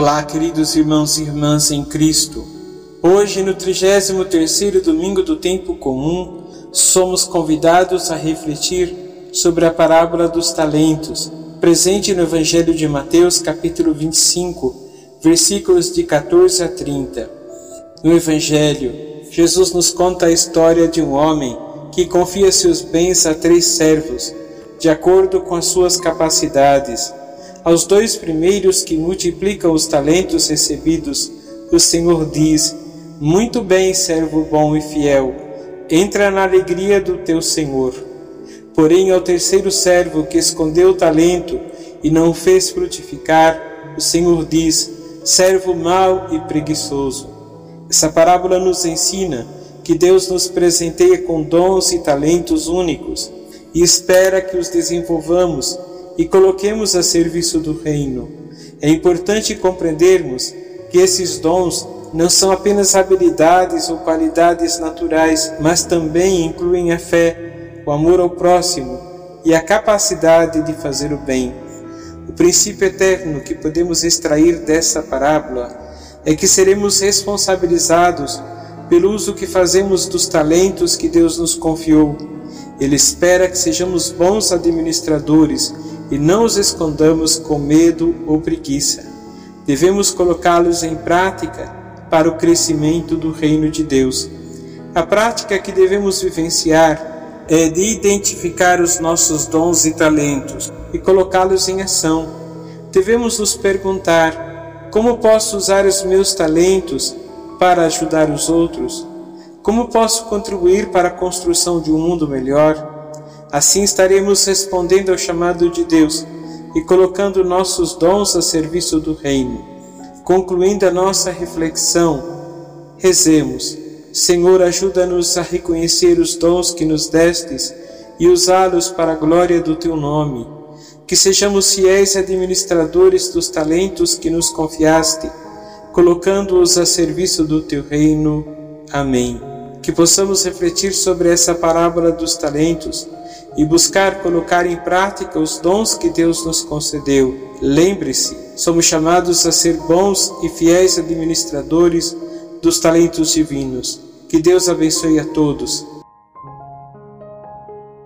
Olá, queridos irmãos e irmãs em Cristo. Hoje, no 33º domingo do tempo comum, somos convidados a refletir sobre a parábola dos talentos, presente no Evangelho de Mateus, capítulo 25, versículos de 14 a 30. No Evangelho, Jesus nos conta a história de um homem que confia seus bens a três servos, de acordo com as suas capacidades. Aos dois primeiros que multiplicam os talentos recebidos, o Senhor diz: Muito bem, servo bom e fiel, entra na alegria do teu Senhor. Porém, ao terceiro servo que escondeu o talento e não o fez frutificar, o Senhor diz: Servo mau e preguiçoso. Essa parábola nos ensina que Deus nos presenteia com dons e talentos únicos e espera que os desenvolvamos e coloquemos a serviço do Reino. É importante compreendermos que esses dons não são apenas habilidades ou qualidades naturais, mas também incluem a fé, o amor ao próximo e a capacidade de fazer o bem. O princípio eterno que podemos extrair dessa parábola é que seremos responsabilizados pelo uso que fazemos dos talentos que Deus nos confiou. Ele espera que sejamos bons administradores e não os escondamos com medo ou preguiça. Devemos colocá-los em prática para o crescimento do reino de Deus. A prática que devemos vivenciar é de identificar os nossos dons e talentos e colocá-los em ação. Devemos nos perguntar: como posso usar os meus talentos para ajudar os outros? Como posso contribuir para a construção de um mundo melhor? Assim estaremos respondendo ao chamado de Deus e colocando nossos dons a serviço do Reino. Concluindo a nossa reflexão, rezemos: Senhor, ajuda-nos a reconhecer os dons que nos destes e usá-los para a glória do teu nome. Que sejamos fiéis administradores dos talentos que nos confiaste colocando-os a serviço do teu reino. Amém. Que possamos refletir sobre essa parábola dos talentos e buscar colocar em prática os dons que Deus nos concedeu. Lembre-se, somos chamados a ser bons e fiéis administradores dos talentos divinos. Que Deus abençoe a todos